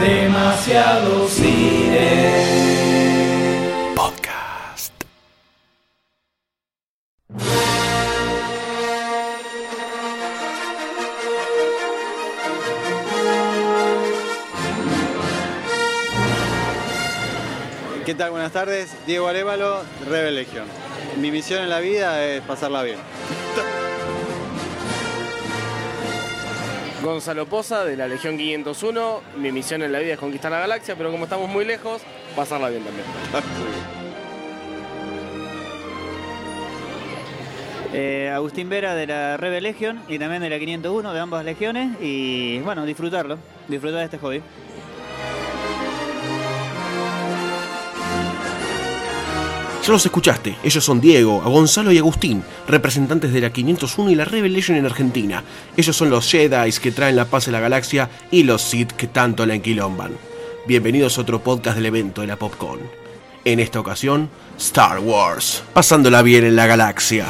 Demasiado cine. Podcast. ¿Qué tal? Buenas tardes. Diego Arevalo, Rebel Legion. Mi misión en la vida es pasarla bien. Gonzalo Poza de la Legión 501. Mi misión en la vida es conquistar la galaxia, pero como estamos muy lejos, pasarla bien también. Eh, Agustín Vera de la Rebel Legion y también de la 501 de ambas legiones y bueno, disfrutarlo, disfrutar de este hobby. Los escuchaste, ellos son Diego, a Gonzalo y Agustín, representantes de la 501 y la Rebel Legion en Argentina. Ellos son los Jedi que traen la paz a la galaxia y los Sith que tanto la enquilomban. Bienvenidos a otro podcast del evento de la Popcorn. En esta ocasión, Star Wars, pasándola bien en la galaxia.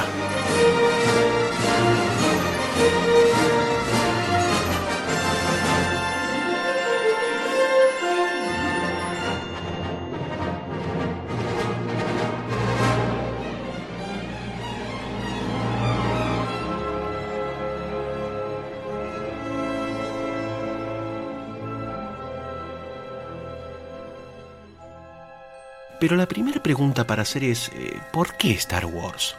Pero la primera pregunta para hacer es, eh, ¿por qué Star Wars?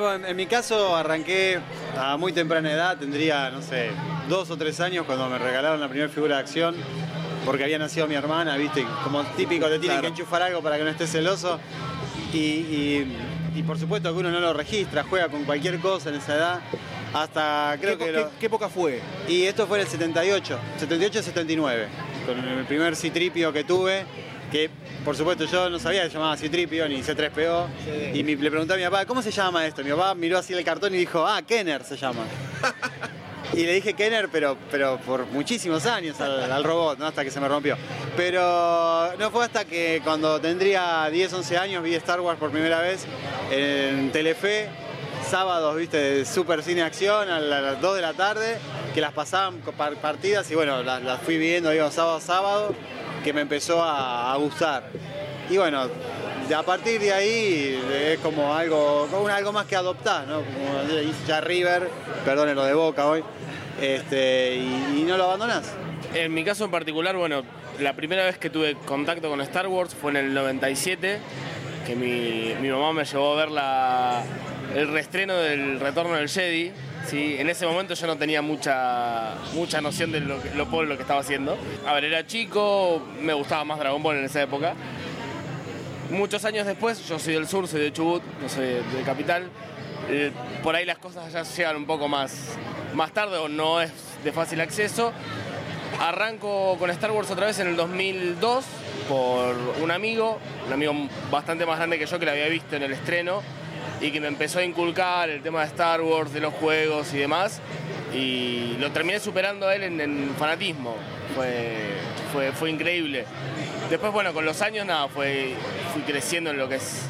Bueno, en mi caso arranqué a muy temprana edad, tendría, no sé, dos o tres años cuando me regalaron la primera figura de acción, porque había nacido mi hermana, viste, como típico, te tienen que enchufar algo para que no estés celoso. Y, y- y por supuesto que uno no lo registra, juega con cualquier cosa en esa edad, hasta creo que... lo- época fue? Y esto fue en el 78, 78-79, con el primer citripio que tuve, que por supuesto yo no sabía que se llamaba citripio ni C3PO, y mi- le pregunté a mi papá, ¿cómo se llama esto? Mi papá miró así el cartón y dijo, ah, Kenner se llama. Y le dije Kenner, pero, pero por muchísimos años al, al robot, ¿no? hasta que se me rompió. Pero no fue hasta que cuando tendría 10, 11 años vi Star Wars por primera vez en Telefe, sábados, viste, de super cine acción a la- a las 2 de la tarde, que las pasaban partidas y bueno, las, las fui viendo, digo, sábado a sábado, que me empezó a, gustar. Y bueno, a partir de ahí es como algo, como algo más que adoptar, ¿no? Como ya River, perdone lo de Boca hoy, este, y, no lo abandonás. En mi caso en particular, bueno, la primera vez que tuve contacto con Star Wars fue en el 97, que mi, mi mamá me llevó a ver la, el reestreno del Retorno del Jedi. ¿Sí? En ese momento yo no tenía mucha, mucha noción de lo, lo pobre que estaba haciendo. A ver, era chico, me gustaba más Dragon Ball en esa época. Muchos años después, yo soy del sur, soy de Chubut, no soy de, de capital. eh, por ahí las cosas ya llegan un poco más, más tarde o no es de fácil acceso. Arranco con Star Wars otra vez en el 2002 por un amigo, un amigo bastante más grande que yo que la había visto en el estreno y que me empezó a inculcar el tema de Star Wars, de los juegos y demás. Y lo terminé superando a él en, fanatismo. Fue, fue, fue increíble. Después, bueno, con los años, nada, fue, fui creciendo en lo que es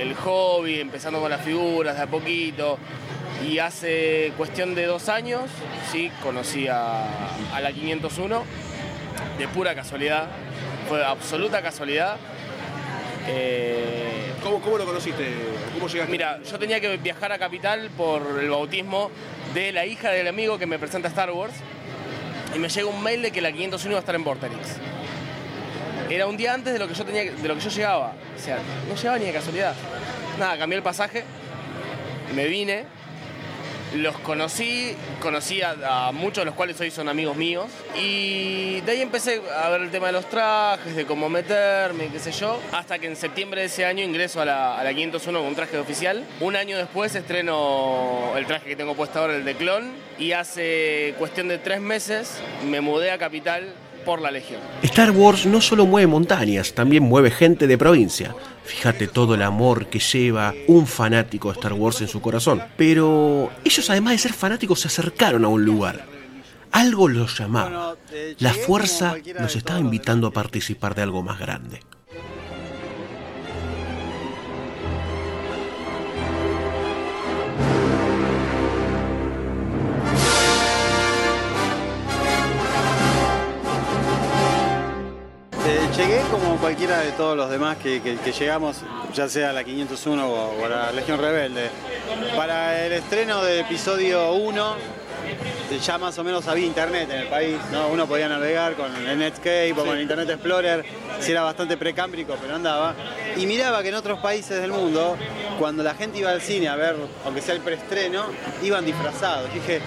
el hobby, empezando con las figuras de a poquito. Y hace cuestión de dos años, sí, conocí a, a la 501 de pura casualidad. Fue absoluta casualidad. Eh, ¿Cómo, cómo lo conociste? ¿Cómo llegaste? Mira, yo tenía que viajar a Capital por el bautismo de la hija del amigo que me presenta Star Wars y me llega un mail de que la 501 iba a estar en Vorterix. Era un día antes de lo que yo tenía, de lo que yo llegaba. O sea, no llegaba ni de casualidad. Nada, cambié el pasaje, me vine, los conocí, conocí a, muchos de los cuales hoy son amigos míos. Y de ahí empecé a ver el tema de los trajes, de cómo meterme, qué sé yo. Hasta que en septiembre de ese año ingreso a la, a la 501 con un traje oficial. Un año después estreno el traje que tengo puesto ahora, el de clon. Y hace cuestión de tres meses me mudé a Capital por la Legión. Star Wars no solo mueve montañas, también mueve gente de provincia. Fíjate todo el amor que lleva un fanático de Star Wars en su corazón. Pero ellos además de ser fanáticos se acercaron a un lugar. Algo los llamaba. La fuerza de estaba los invitando a participar de algo más grande. Cualquiera de todos los demás que, que- que llegamos, ya sea a la 501 o, o a la Legión Rebelde. Para el estreno del episodio 1, ya más o menos había internet en el país, ¿no? Uno podía navegar con el Netscape o con el Internet Explorer, si era bastante precámbrico, pero andaba. Y miraba que en otros países del mundo, cuando la gente iba al cine a ver, aunque sea el preestreno, iban disfrazados. Y dije,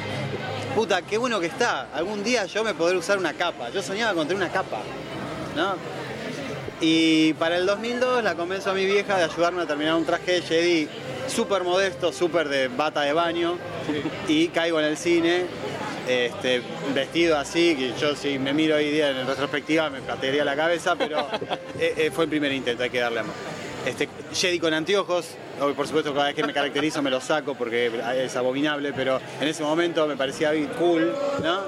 puta, qué bueno que está. Algún día yo me podré usar una capa. Yo soñaba con tener una capa, ¿no? Y para el 2002 la convenzo a mi vieja de ayudarme a terminar un traje de Jedi súper modesto, súper de bata de baño. Y caigo en el cine, este, vestido así, que yo si me miro hoy día en retrospectiva me patearía la cabeza, pero eh, eh, fue el primer intento, hay que darle amor. Este, Jedi con anteojos, hoy por supuesto cada vez que me caracterizo me lo saco porque es abominable, pero en ese momento me parecía cool, ¿no?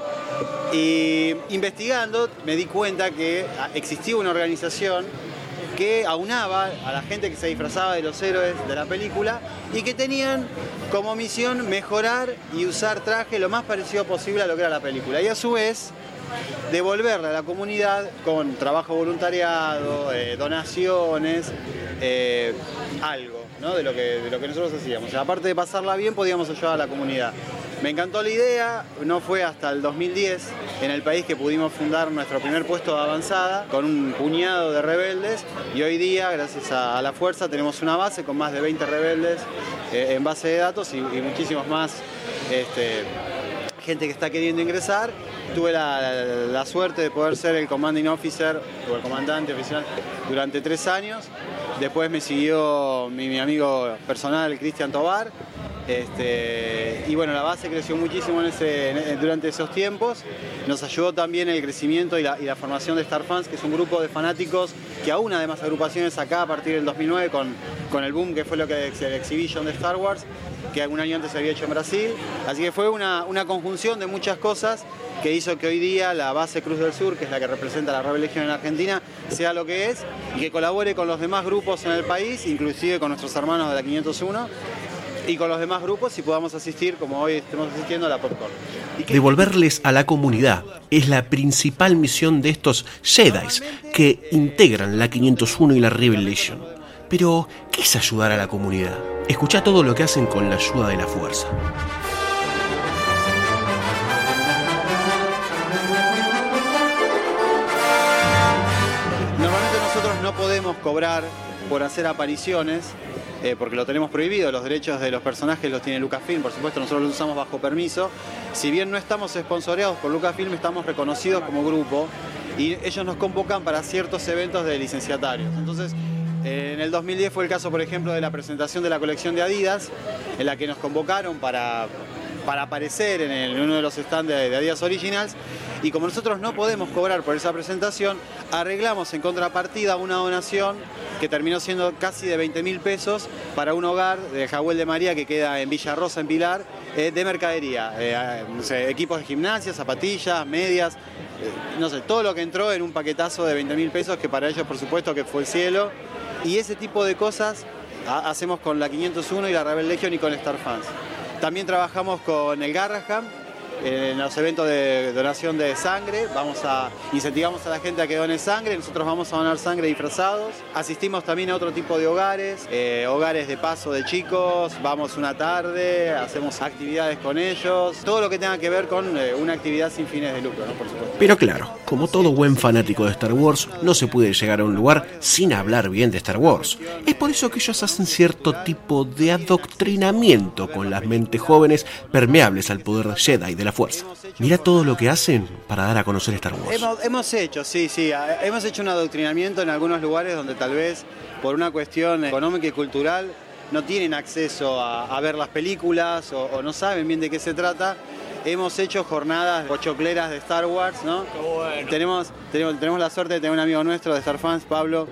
Y investigando me di cuenta que ah, existía una organización que aunaba a la gente que se disfrazaba de los héroes de la película y que tenían como misión mejorar y usar traje lo más parecido posible a lo que era la película. Y a su vez devolverle a la comunidad con trabajo voluntariado, eh, donaciones, eh, algo ¿no? de, lo que, de lo que nosotros hacíamos. Aparte de pasarla bien, podíamos ayudar a la comunidad. Me encantó la idea, no fue hasta el 2010 en el país que pudimos fundar nuestro primer puesto de avanzada con un puñado de rebeldes y hoy día, gracias a, a la fuerza, tenemos una base con más de 20 rebeldes eh, en base de datos y, y muchísimos más este, gente que está queriendo ingresar. Tuve la, suerte de poder ser el commanding officer o el comandante oficial durante tres años. Después me siguió mi, mi amigo personal, Cristian Tobar. Este, y bueno, la base creció muchísimo en- durante esos tiempos. Nos ayudó también el crecimiento y la, formación de Star Fans, que es un grupo de fanáticos que aún además agrupaciones acá a partir del 2009 con, con el boom que fue lo que es el Exhibition de Star Wars, que algún año antes se había hecho en Brasil. Así que fue una, una conjunción de muchas cosas que hizo que hoy día la base Cruz del Sur, que es la que representa la Rebel Legion en Argentina, sea lo que es y que colabore con los demás grupos en el país, inclusive con nuestros hermanos de la 501 y con los demás grupos y podamos asistir, como hoy estamos asistiendo, a la Popcorn. Devolverles a la comunidad es la principal misión de estos Jedi que integran la 501 y la Rebel Legion. Pero, ¿qué es ayudar a la comunidad? Escucha todo lo que hacen con la ayuda de la fuerza. Normalmente nosotros no podemos cobrar por hacer apariciones, eh, porque lo tenemos prohibido, los derechos de los personajes los tiene Lucasfilm, por supuesto nosotros los usamos bajo permiso. Si bien no estamos esponsoreados por Lucasfilm, estamos reconocidos como grupo y ellos nos convocan para ciertos eventos de licenciatarios. Entonces, en el 2010 fue el caso, por ejemplo, de la presentación de la colección de Adidas, en la que nos convocaron para, para aparecer en uno de los stands de, de Adidas Originals. Y como nosotros no podemos cobrar por esa presentación, arreglamos en contrapartida una donación que terminó siendo casi de 20 mil pesos para un hogar de Jahuel de María que queda en Villa Rosa, en Pilar, eh, de mercadería. Eh, equipos de gimnasia, zapatillas, medias, eh, no sé, todo lo que entró en un paquetazo de 20 mil pesos que para ellos por supuesto que fue el cielo. Y ese tipo de cosas ha- hacemos con la 501 y la Rebel Legion y con Star Fans. También trabajamos con el Garraham en los eventos de donación de sangre. Vamos a incentivamos a la gente a que done sangre. Nosotros vamos a donar sangre disfrazados. Asistimos también a otro tipo de hogares, eh, hogares de paso de chicos. Vamos una tarde, hacemos actividades con ellos. Todo lo que tenga que ver con eh, una actividad sin fines de lucro, por supuesto. Pero claro, como todo buen fanático de Star Wars, no se puede llegar a un lugar sin hablar bien de Star Wars. Es por eso que ellos hacen cierto tipo de adoctrinamiento con las mentes jóvenes permeables al poder Jedi de la fuerza. Mira todo lo que hacen para dar a conocer Star Wars. Hemos, hemos hecho, sí, sí, hemos hecho un adoctrinamiento en algunos lugares donde tal vez por una cuestión económica y cultural no tienen acceso a, a ver las películas o, o no saben bien de qué se trata. Hemos hecho jornadas pochocleras de Star Wars, ¿no? Tenemos, tenemos, tenemos la suerte de tener un amigo nuestro de Star Fans, Pablo,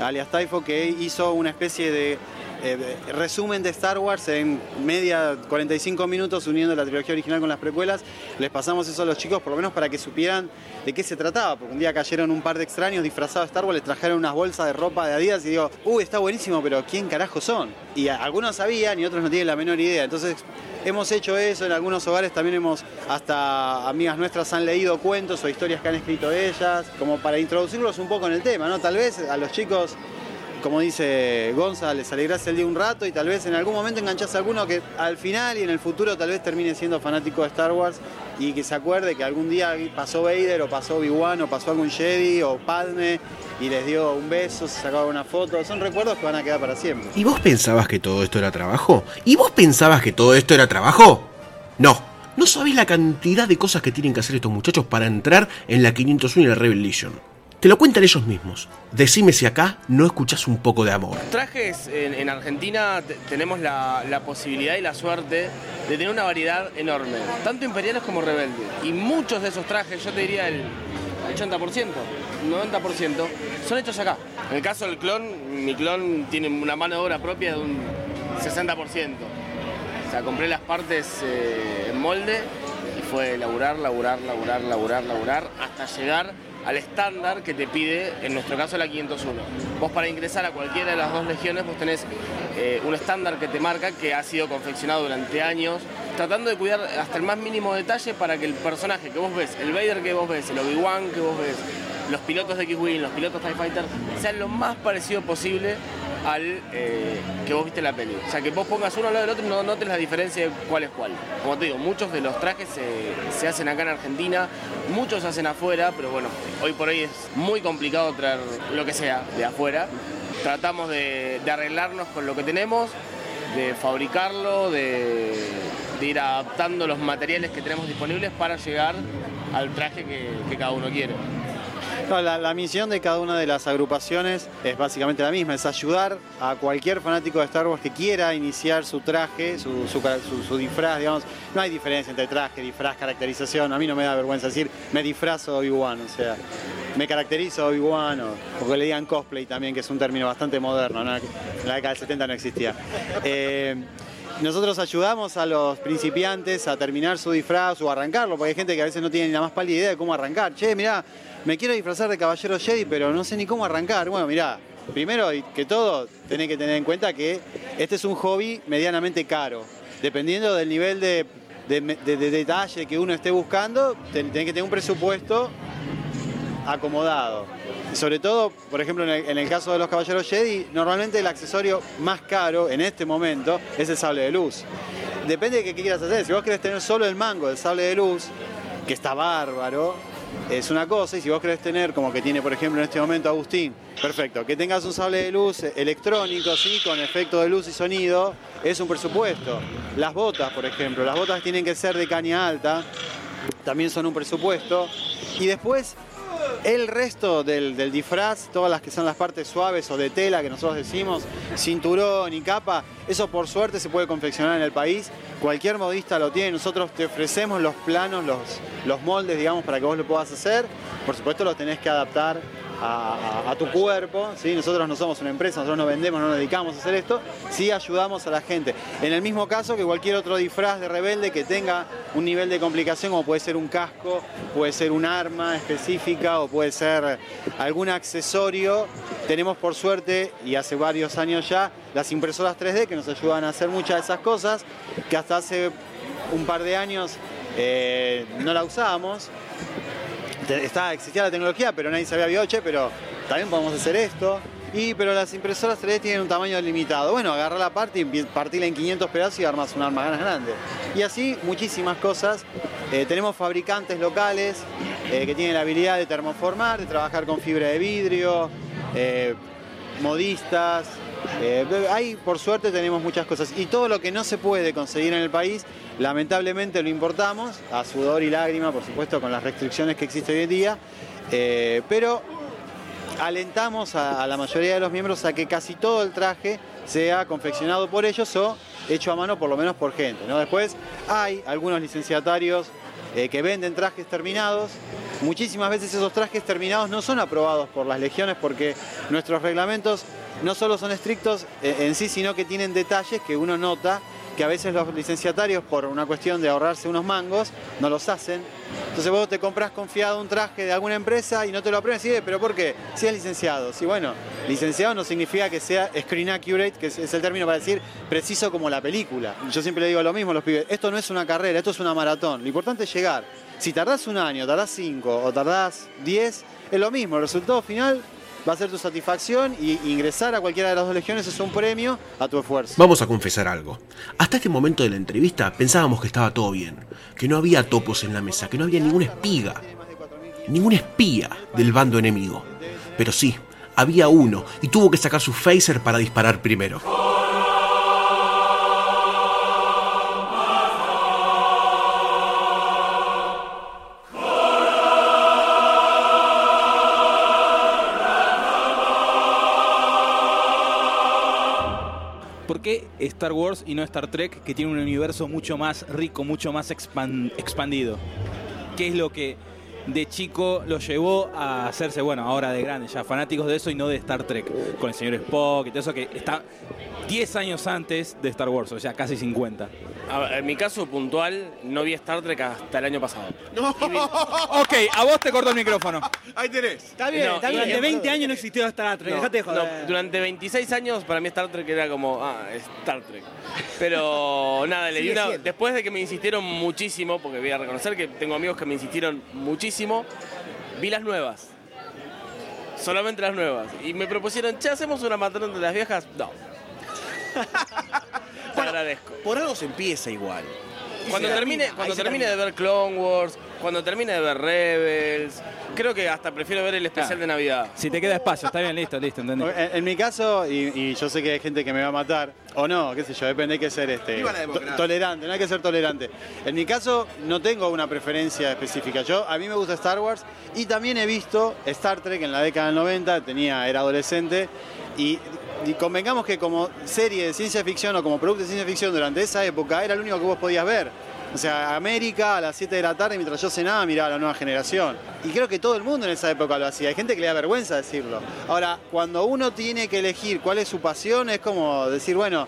alias Taifo, que hizo una especie de eh, resumen de Star Wars en media 45 minutos uniendo la trilogía original con las precuelas. Les pasamos eso a los chicos por lo menos para que supieran de qué se trataba, porque un día cayeron un par de extraños disfrazados de Star Wars, les trajeron unas bolsas de ropa de Adidas y digo, uy, está buenísimo, pero ¿quién carajo son? Y algunos sabían y otros no tienen la menor idea. Entonces hemos hecho eso, en algunos hogares también hemos, hasta amigas nuestras han leído cuentos o historias que han escrito ellas, como para introducirlos un poco en el tema, ¿no? Tal vez a los chicos como dice Gonza, les alegrás el día un rato y tal vez en algún momento enganchás a alguno que al final y en el futuro tal vez termine siendo fanático de Star Wars y que se acuerde que algún día pasó Vader o pasó Obi-Wan o pasó algún Jedi o Padme y les dio un beso, se sacaba una foto. Son recuerdos que van a quedar para siempre. ¿Y vos pensabas que todo esto era trabajo? ¿Y vos pensabas que todo esto era trabajo? No. No sabés la cantidad de cosas que tienen que hacer estos muchachos para entrar en la 501 y la Rebel Legion. Te lo cuentan ellos mismos. Decime si acá no escuchás un poco de amor. Trajes en, en Argentina te- tenemos la, la posibilidad y la suerte de tener una variedad enorme, tanto imperiales como rebeldes. Y muchos de esos trajes, yo te diría el 80%, 90%, son hechos acá. En el caso del clon, mi clon tiene una mano de obra propia de un 60%. O sea, compré las partes eh, en molde y fue laburar, laburar, laburar, laburar, laburar, hasta llegar al estándar que te pide, en nuestro caso, la 501. Vos para ingresar a cualquiera de las dos legiones, vos tenés eh, un estándar que te marca, que ha sido confeccionado durante años, tratando de cuidar hasta el más mínimo detalle para que el personaje que vos ves, el Vader que vos ves, el Obi-Wan que vos ves, los pilotos de X-Wing, los pilotos TIE Fighter, sean lo más parecido posible al eh, que vos viste la peli. O sea, que vos pongas uno al lado del otro y no notes la diferencia de cuál es cuál. Como te digo, muchos de los trajes se, se hacen acá en Argentina, muchos se hacen afuera, pero bueno, hoy por hoy es muy complicado traer lo que sea de afuera. Tratamos de, arreglarnos con lo que tenemos, de fabricarlo, de, ir adaptando los materiales que tenemos disponibles para llegar al traje que cada uno quiere. No, la, misión de cada una de las agrupaciones es básicamente la misma, es ayudar a cualquier fanático de Star Wars que quiera iniciar su traje, su, su disfraz, digamos. No hay diferencia entre traje, disfraz, caracterización. A mí no me da vergüenza decir, me disfrazo de Obi-Wan, o sea, me caracterizo de Obi-Wan, o porque le digan cosplay también, que es un término bastante moderno, ¿no? en la década del 70 no existía. Eh, nosotros ayudamos a los principiantes a terminar su disfraz o arrancarlo, porque hay gente que a veces no tiene ni la más pálida idea de cómo arrancar. Che, mirá, me quiero disfrazar de caballero Jedi, pero no sé ni cómo arrancar. Bueno, mirá, primero que todo, tenés que tener en cuenta que este es un hobby medianamente caro. Dependiendo del nivel de, de- de- de detalle que uno esté buscando, ten- tenés que tener un presupuesto acomodado. Sobre todo, por ejemplo, en el, en el caso de los caballeros Jedi, normalmente el accesorio más caro en este momento es el sable de luz. Depende de qué quieras hacer. Si vos querés tener solo el mango del sable de luz, que está bárbaro, es una cosa. Y si vos querés tener, como que tiene, por ejemplo, en este momento Agustín, perfecto, que tengas un sable de luz electrónico, sí, con efecto de luz y sonido, es un presupuesto. Las botas, por ejemplo, las botas tienen que ser de caña alta, también son un presupuesto. Y después, el resto del, del disfraz, todas las que son las partes suaves o de tela que nosotros decimos, cinturón y capa, eso por suerte se puede confeccionar en el país. Cualquier modista lo tiene, nosotros te ofrecemos los planos, los, los moldes, digamos, para que vos lo puedas hacer. Por supuesto lo tenés que adaptar a, tu cuerpo, ¿sí? nosotros no somos una empresa, nosotros no vendemos, no nos dedicamos a hacer esto, sí ayudamos a la gente. En el mismo caso que cualquier otro disfraz de rebelde que tenga un nivel de complicación como puede ser un casco, puede ser un arma específica o puede ser algún accesorio, tenemos por suerte y hace varios años ya las impresoras 3D que nos ayudan a hacer muchas de esas cosas que hasta hace un par de años eh, no la usábamos está, existía la tecnología, pero nadie sabía bioche, pero también podemos hacer esto. Y, pero las impresoras 3D tienen un tamaño limitado. Bueno, agarrar la parte y partirla en 500 pedazos y armas un arma ganas grande. Y así muchísimas cosas. Eh, tenemos fabricantes locales eh, que tienen la habilidad de termoformar, de trabajar con fibra de vidrio, eh, modistas. Ahí, por suerte, tenemos muchas cosas. Y todo lo que no se puede conseguir en el país, lamentablemente lo importamos, a sudor y lágrima, por supuesto, con las restricciones que existen hoy en día. Eh, pero alentamos a, la mayoría de los miembros a que casi todo el traje sea confeccionado por ellos o hecho a mano por lo menos por gente. ¿no? Después hay algunos licenciatarios eh, que venden trajes terminados muchísimas veces esos trajes terminados no son aprobados por las legiones porque nuestros reglamentos no solo son estrictos eh, en sí, sino que tienen detalles que uno nota que a veces los licenciatarios, por una cuestión de ahorrarse unos mangos, no los hacen. Entonces vos te compras confiado un traje de alguna empresa y no te lo aprueban y pero ¿por qué? Si es licenciado. Sí, bueno, licenciado no significa que sea screen accurate, que es el término para decir preciso como la película. Yo siempre le digo lo mismo a los pibes, esto no es una carrera, esto es una maratón. Lo importante es llegar. Si tardás un año, tardás cinco o tardás diez, es lo mismo. El resultado final va a ser tu satisfacción y ingresar a cualquiera de las dos legiones es un premio a tu esfuerzo. Vamos a confesar algo. Hasta este momento de la entrevista pensábamos que estaba todo bien, que no había topos en la mesa, que no había ninguna espiga, ningún espía del bando enemigo. Pero sí, había uno y tuvo que sacar su phaser para disparar primero. Qué Star Wars y no Star Trek, que tiene un universo mucho más rico, mucho más expan- expandido? ¿Qué es lo que de chico lo llevó a hacerse, bueno, ahora de grande, ya fanáticos de eso y no de Star Trek? Con el señor Spock y todo eso que está 10 años antes de Star Wars, o sea, casi 50. A ver, en mi caso puntual, no vi Star Trek hasta el año pasado. ok, a vos te corto el micrófono. Ahí tenés. Está bien, No, está bien. durante 20 años no existió Star Trek, No, dejate de no, joder. durante 26 años para mí Star Trek era como, ah, Star Trek. Pero nada, le di Sigue una- siendo. después de que me insistieron muchísimo, porque voy a reconocer que tengo amigos que me insistieron muchísimo, vi las nuevas. Solamente las nuevas. Y me propusieron, che, ¿hacemos una maratón de las viejas? No. Te agradezco. Por algo se empieza igual. Cuando termine, termina, cuando termine de ver Clone Wars, cuando termine de ver Rebels, creo que hasta prefiero ver el especial de Navidad. Si te queda espacio, está bien, listo, listo, entendí. En, en mi caso, y, y yo sé que hay gente que me va a matar, o no, qué sé yo, depende, hay que ser este, Viva la to- democracia. tolerante, no hay que ser tolerante. En mi caso, no tengo una preferencia específica. Yo, a mí me gusta Star Wars y también he visto Star Trek en la década del 90, tenía, era adolescente, y, y convengamos que como serie de ciencia ficción o como producto de ciencia ficción durante esa época era lo único que vos podías ver. O sea, América a las 7 de la tarde mientras yo cenaba miraba la nueva generación. Y creo que todo el mundo en esa época lo hacía. Hay gente que le da vergüenza decirlo. Ahora, cuando uno tiene que elegir cuál es su pasión, es como decir, bueno,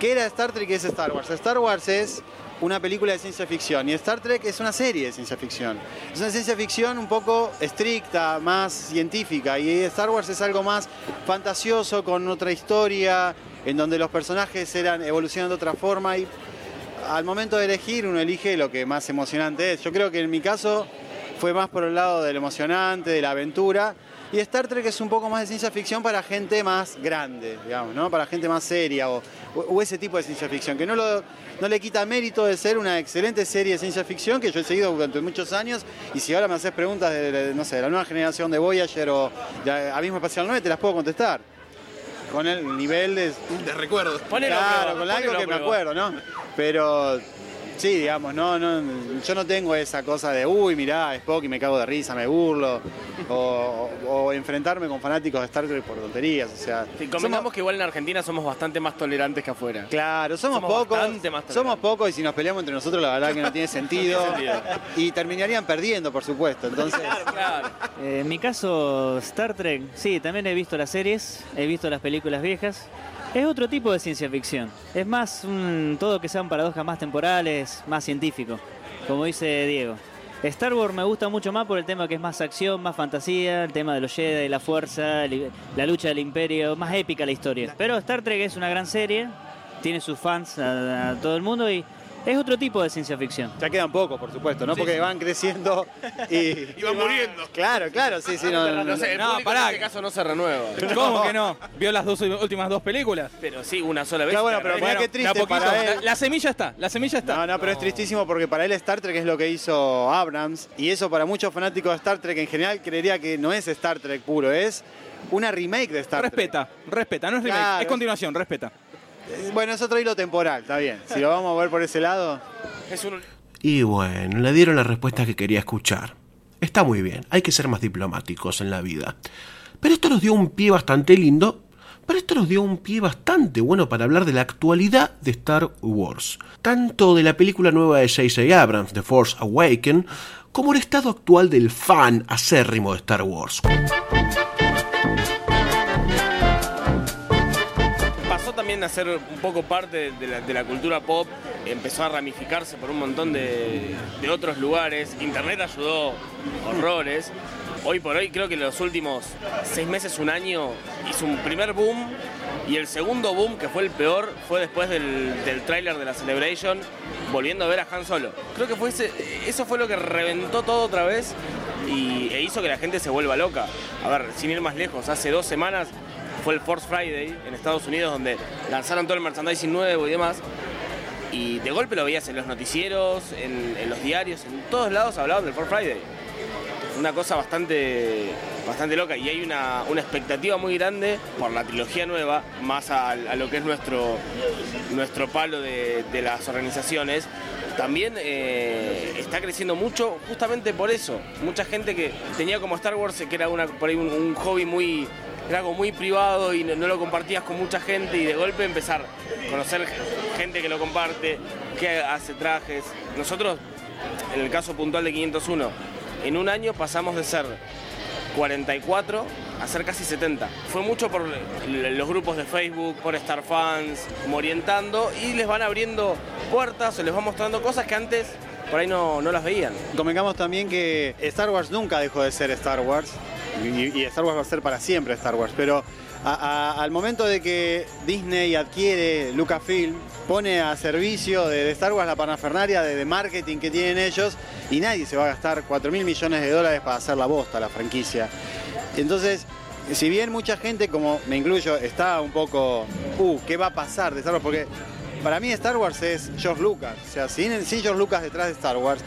¿qué era Star Trek y es Star Wars? Star Wars es una película de ciencia ficción y Star Trek es una serie de ciencia ficción. Es una ciencia ficción un poco estricta, más científica y Star Wars es algo más fantasioso con otra historia en donde los personajes eran evolucionan de otra forma y al momento de elegir uno elige lo que más emocionante es. Yo creo que en mi caso fue más por el lado del emocionante, de la aventura. Y Star Trek es un poco más de ciencia ficción para gente más grande, digamos, ¿no? Para gente más seria o, o ese tipo de ciencia ficción, que no, lo, no le quita mérito de ser una excelente serie de ciencia ficción que yo he seguido durante muchos años y si ahora me haces preguntas de, de, no sé, de la nueva generación de Voyager o de Abismo Espacial 9 te las puedo contestar. Con el nivel de, De recuerdos. Ponelo Claro, prueba, con algo que me acuerdo, ¿no? Pero sí, digamos, no, no, yo no tengo esa cosa de, uy, mirá, Spock y me cago de risa, me burlo, o, o enfrentarme con fanáticos de Star Trek por tonterías, o sea. Sí, que igual en Argentina somos bastante más tolerantes que afuera. Claro, somos, Somos pocos. bastante más tolerantes. Somos pocos y si nos peleamos entre nosotros, la verdad que no tiene sentido. y terminarían perdiendo, por supuesto. Entonces, Claro. Eh, en mi caso, Star Trek, sí, también he visto las series, he visto las películas viejas. Es otro tipo de ciencia ficción. Es más un, todo que sean paradojas más temporales, más científico, como dice Diego. Star Wars me gusta mucho más por el tema que es más acción, más fantasía, el tema de los Jedi, la fuerza, la lucha del imperio, más épica la historia. Pero Star Trek es una gran serie, tiene sus fans a, a todo el mundo y es otro tipo de ciencia ficción. ya quedan pocos, por supuesto, ¿no? Porque van creciendo y. Y van muriendo. Claro, claro, sí, sí. No, no, No sé, el No, pará. en este caso no se renueva. ¿Cómo que no? ¿Vio las dos últimas dos películas? Pero sí, una sola vez. Claro, bueno, pero mirá qué triste poquito. para él. La, la semilla está, la semilla está. No, no, pero es tristísimo porque para él Star Trek es lo que hizo Abrams y eso para muchos fanáticos de Star Trek en general creería que no es Star Trek puro, es una remake de Star respeta, respeta, no es remake, Claro. es continuación, respeta. Eh, Bueno, es otro hilo temporal, está bien. Si lo vamos a ver por ese lado. Es un- Y bueno, le dieron la respuesta que quería escuchar. Está muy bien, hay que ser más diplomáticos en la vida. Pero esto nos dio un pie bastante lindo Pero esto nos dio un pie bastante bueno para hablar de la actualidad de Star Wars, tanto de la película nueva de J.J. Abrams, The Force Awaken, como el estado actual del fan acérrimo de Star Wars. También a ser un poco parte de la, cultura pop, empezó a ramificarse por un montón de, otros lugares, Internet ayudó horrores. Hoy por hoy creo que los últimos seis meses, un año, hizo un primer boom y el segundo boom, que fue el peor, fue después del, del tráiler de la Celebration, volviendo a ver a Han Solo. Creo que fue eso fue lo que reventó todo otra vez y, e hizo que la gente se vuelva loca. A ver, sin ir más lejos, hace dos semanas fue el Force Friday en Estados Unidos donde lanzaron todo el merchandising nuevo y demás. Y de golpe lo veías en los noticieros, en, los diarios, en todos lados hablaban del Force Friday. Una cosa bastante, bastante loca y hay una, una expectativa muy grande por la trilogía nueva, más a, lo que es nuestro, nuestro palo de, de las organizaciones. También eh, está creciendo mucho justamente por eso. Mucha gente que tenía como Star Wars, que era una, por ahí un, un hobby muy, era algo muy privado y no, lo compartías con mucha gente y de golpe empezar a conocer gente que lo comparte, que hace trajes. Nosotros, en el caso puntual de 501, en un año pasamos de ser 44 a ser casi 70. Fue mucho por los grupos de Facebook, por Star Fans, como orientando y les van abriendo puertas o les van mostrando cosas que antes por ahí no, no las veían. Convengamos también que Star Wars nunca dejó de ser Star Wars y, y Star Wars va a ser para siempre Star Wars, pero al momento de que Disney adquiere Lucasfilm, pone a servicio de, Star Wars la parafernaria de, marketing que tienen ellos y nadie se va a gastar 4 mil millones de dólares para hacer la bosta la franquicia. Entonces, si bien mucha gente, como me incluyo, está un poco, uh, ¿qué va a pasar de Star Wars? Porque para mí Star Wars es George Lucas. O sea, sin, sin George Lucas detrás de Star Wars,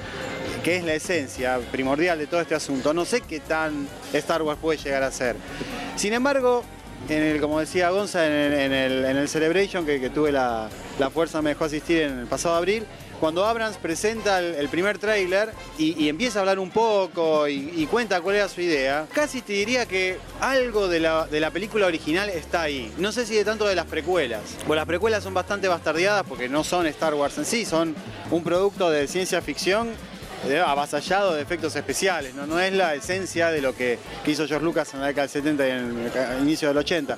que es la esencia primordial de todo este asunto, no sé qué tan Star Wars puede llegar a ser. Sin embargo, en el, como decía Gonza, en el, Celebration, que, tuve la, la fuerza, me dejó asistir en el pasado abril, cuando Abrams presenta el, primer tráiler y, empieza a hablar un poco y, cuenta cuál era su idea, casi te diría que algo de la, de la película original está ahí. No sé si de tanto de las precuelas. Bueno, las precuelas son bastante bastardeadas porque no son Star Wars en sí, son un producto de ciencia ficción avasallado de efectos especiales, ¿no? es la esencia de lo que, hizo George Lucas en la década del 70 y en el ca- inicio del 80.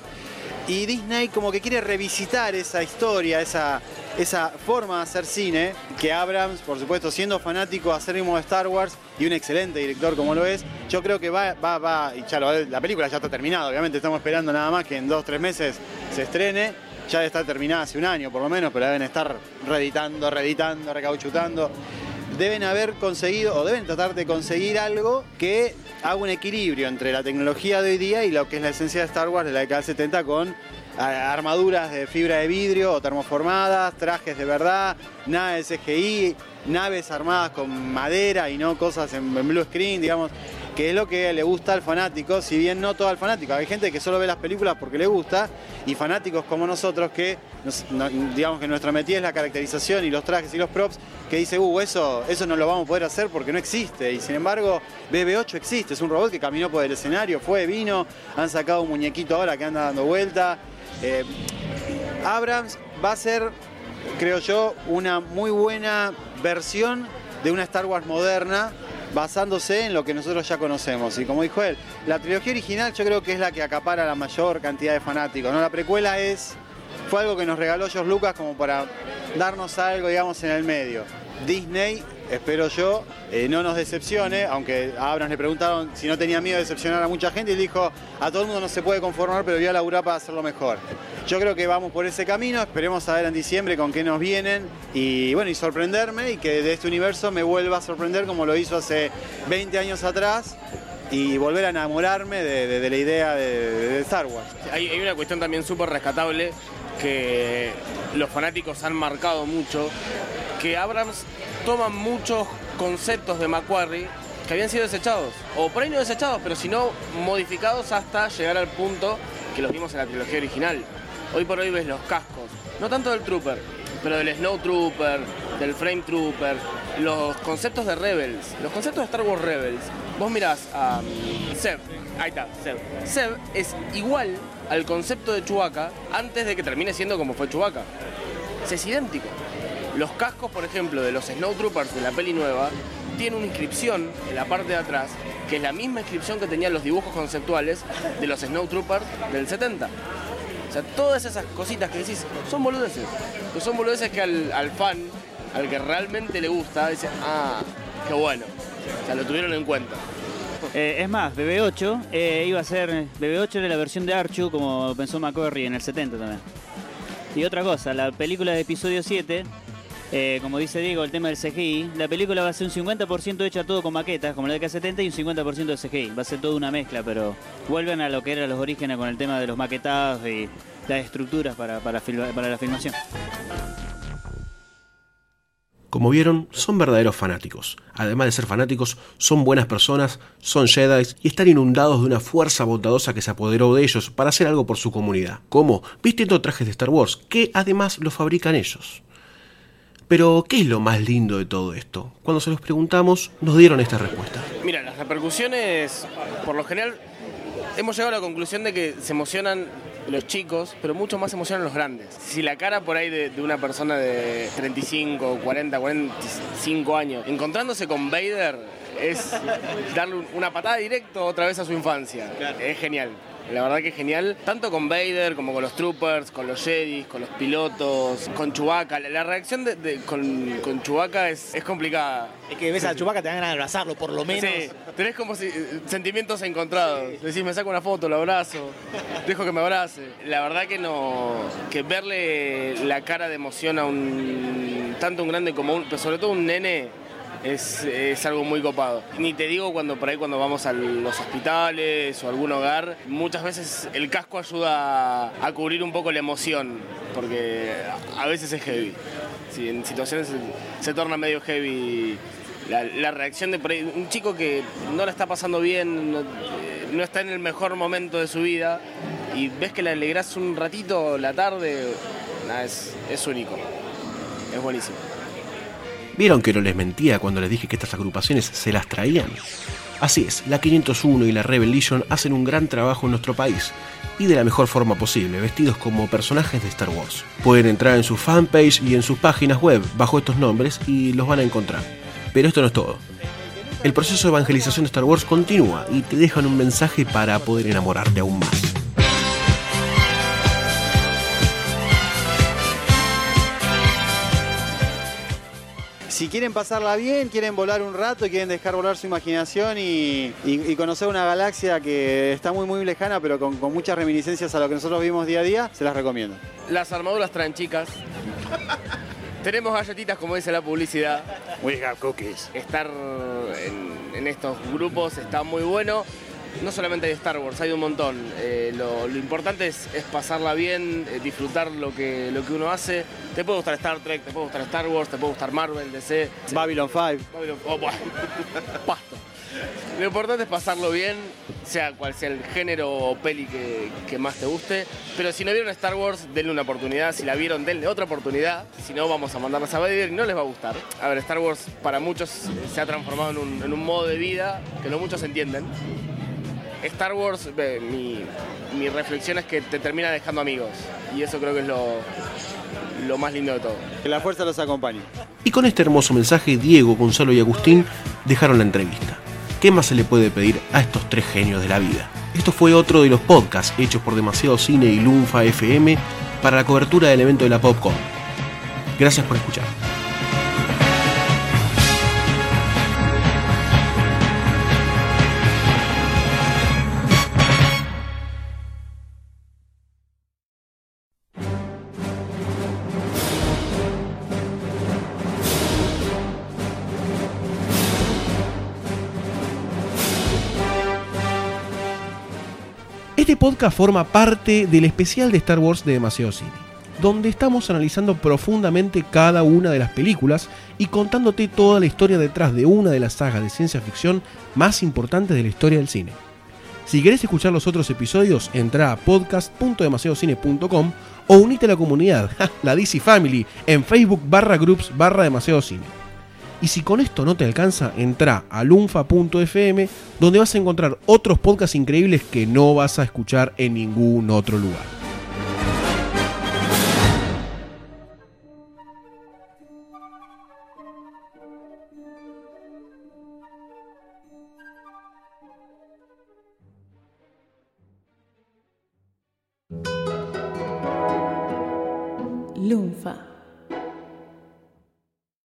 Y Disney como que quiere revisitar esa historia, esa, esa forma de hacer cine, que Abrams, por supuesto, siendo fanático acérrimo de Star Wars y un excelente director como lo es, yo creo que va, va, va, y ya la película ya está terminada, obviamente estamos esperando nada más que en dos, tres meses se estrene, ya estar terminada hace un año por lo menos, pero deben estar reeditando, reeditando, recauchutando deben haber conseguido o deben tratar de conseguir algo que haga un equilibrio entre la tecnología de hoy día y lo que es la esencia de Star Wars de la década del 70 con armaduras de fibra de vidrio o termoformadas, trajes de verdad, naves CGI, naves armadas con madera y no cosas en blue screen, digamos, que es lo que le gusta al fanático, si bien no todo al fanático. Hay gente que solo ve las películas porque le gusta y fanáticos como nosotros que, nos- no- digamos que nuestra metida es la caracterización y los trajes y los props, que dice, uh, eso, eso no lo vamos a poder hacer porque no existe. Y sin embargo, BB-8 existe, es un robot que caminó por el escenario, fue, vino, han sacado un muñequito ahora que anda dando vuelta. Eh, Abrams va a ser, creo yo, una muy buena versión de una Star Wars moderna basándose en lo que nosotros ya conocemos. Y como dijo él, la trilogía original yo creo que es la que acapara la mayor cantidad de fanáticos. ¿no? La precuela es, fue algo que nos regaló George Lucas como para darnos algo, digamos, en el medio. Disney, espero yo, eh, no nos decepcione, aunque a Abrams le preguntaron si no tenía miedo de decepcionar a mucha gente y dijo, a todo el mundo no se puede conformar, pero voy a laburar para hacerlo mejor. Yo creo que vamos por ese camino, esperemos a ver en diciembre con qué nos vienen y bueno, y sorprenderme y que de este universo me vuelva a sorprender como lo hizo hace 20 años atrás y volver a enamorarme de, la idea de, de Star Wars. Hay, hay una cuestión también súper rescatable que los fanáticos han marcado mucho, que Abrams toma muchos conceptos de Macquarie que habían sido desechados, o por ahí no desechados, pero sino modificados hasta llegar al punto que los vimos en la trilogía original. Hoy por hoy ves los cascos, no tanto del Trooper, pero del Snow Trooper, del Frame Trooper, los conceptos de Rebels, los conceptos de Star Wars Rebels. Vos mirás a um, Seb, Ahí está, Seb. Seb es igual al concepto de Chewbacca antes de que termine siendo como fue Chewbacca. Es idéntico. Los cascos, por ejemplo, de los Snowtroopers de la peli nueva, tienen una inscripción en la parte de atrás, que es la misma inscripción que tenían los dibujos conceptuales de los Snowtroopers del 70. O sea, todas esas cositas que decís son boludeces. Que son boludeces que al, fan, al que realmente le gusta, dice, ah, qué bueno. O sea, lo tuvieron en cuenta. Eh, es más, BB8 eh, iba a ser. BB8 era la versión de Archu, como pensó McCorry en el 70 también. Y otra cosa, la película de episodio 7, eh, como dice Diego, el tema del CGI, la película va a ser un 50% hecha todo con maquetas, como la de K70, y un 50% de CGI. Va a ser toda una mezcla, pero vuelven a lo que eran los orígenes con el tema de los maquetados y las estructuras para, para, la filmación. Como vieron, son verdaderos fanáticos. Además de ser fanáticos, son buenas personas, son Jedi y están inundados de una fuerza bondadosa que se apoderó de ellos para hacer algo por su comunidad. como Vistiendo trajes de Star Wars, que además los fabrican ellos. Pero, ¿qué es lo más lindo de todo esto? Cuando se los preguntamos, nos dieron esta respuesta. Mira, las repercusiones, por lo general, hemos llegado a la conclusión de que se emocionan los chicos, pero mucho más se emocionan los grandes. Si la cara por ahí de, de una persona de 35, 40, 45 años, encontrándose con Vader, es darle un- una patada directo otra vez a su infancia. Es genial. La verdad que es genial, tanto con Vader como con los troopers, con los Jedi, con los pilotos, con Chewbacca. La, la reacción de, de- con, con Chewbacca es, es complicada. Es que ves a Chubaca, te ganas de abrazarlo, por lo menos. Sí, tenés como si- eh, sentimientos encontrados. Decís, me saco una foto, lo abrazo, dejo que me abrace. La verdad que no. que verle la cara de emoción a un. tanto un grande como un. pero sobre todo un nene. Es, es algo muy copado. Ni te digo cuando por ahí cuando vamos a los hospitales o a algún hogar, muchas veces el casco ayuda a, cubrir un poco la emoción, porque a veces es heavy. En situaciones se, torna medio heavy la, la reacción de por ahí, un chico que no la está pasando bien, no, eh, está en el mejor momento de su vida y ves que le alegrás un ratito la tarde, es, es único, es buenísimo. ¿Vieron que no les mentía cuando les dije que estas agrupaciones se las traían? Así es, la 501 y la Rebel Legion hacen un gran trabajo en nuestro país y de la mejor forma posible, vestidos como personajes de Star Wars. Pueden entrar en su fanpage y en sus páginas web bajo estos nombres y los van a encontrar. Pero esto no es todo. El proceso de evangelización de Star Wars continúa y te dejan un mensaje para poder enamorarte aún más. Si quieren pasarla bien, quieren volar un rato, quieren dejar volar su imaginación y, y- y conocer una galaxia que está muy muy lejana, pero con, con muchas reminiscencias a lo que nosotros vimos día a día, se las recomiendo. Las armaduras traen chicas, tenemos galletitas como dice la publicidad, We have cookies. estar en, en estos grupos está muy bueno. No solamente hay de Star Wars, hay un montón. Eh, lo, lo importante es, es pasarla bien, eh, disfrutar lo que, lo que uno hace. Te puede gustar Star Trek, te puede gustar Star Wars, te puede gustar Marvel, DC. Babylon 5. Babylon- oh. Pasto. Lo importante es pasarlo bien, sea cual sea el género o peli que, que más te guste. Pero si no vieron Star Wars, denle una oportunidad. Si la vieron, denle otra oportunidad. Si no, vamos a mandarlas a Vader y no les va a gustar. A ver, Star Wars para muchos se ha transformado en un, en un modo de vida que no muchos entienden. Star Wars, mi, mi reflexión es que te termina dejando amigos. Y eso creo que es lo, lo más lindo de todo. Que la fuerza los acompañe. Y con este hermoso mensaje, Diego, Gonzalo y Agustín dejaron la entrevista. ¿Qué más se le puede pedir a estos tres genios de la vida? Esto fue otro de los podcasts hechos por Demasiado Cine y Lunfa FM para la cobertura del evento de la Popcorn. Gracias por escuchar. Este podcast forma parte del especial de Star Wars de Demasiado Cine, donde estamos analizando profundamente cada una de las películas y contándote toda la historia detrás de una de las sagas de ciencia ficción más importantes de la historia del cine. Si querés escuchar los otros episodios, entra a podcast.demasiadocine.com o unite a la comunidad, la DC Family, en Facebook barra groups barra demasiado cine. Y si con esto no te alcanza, entra a lunfa.fm donde vas a encontrar otros podcasts increíbles que no vas a escuchar en ningún otro lugar.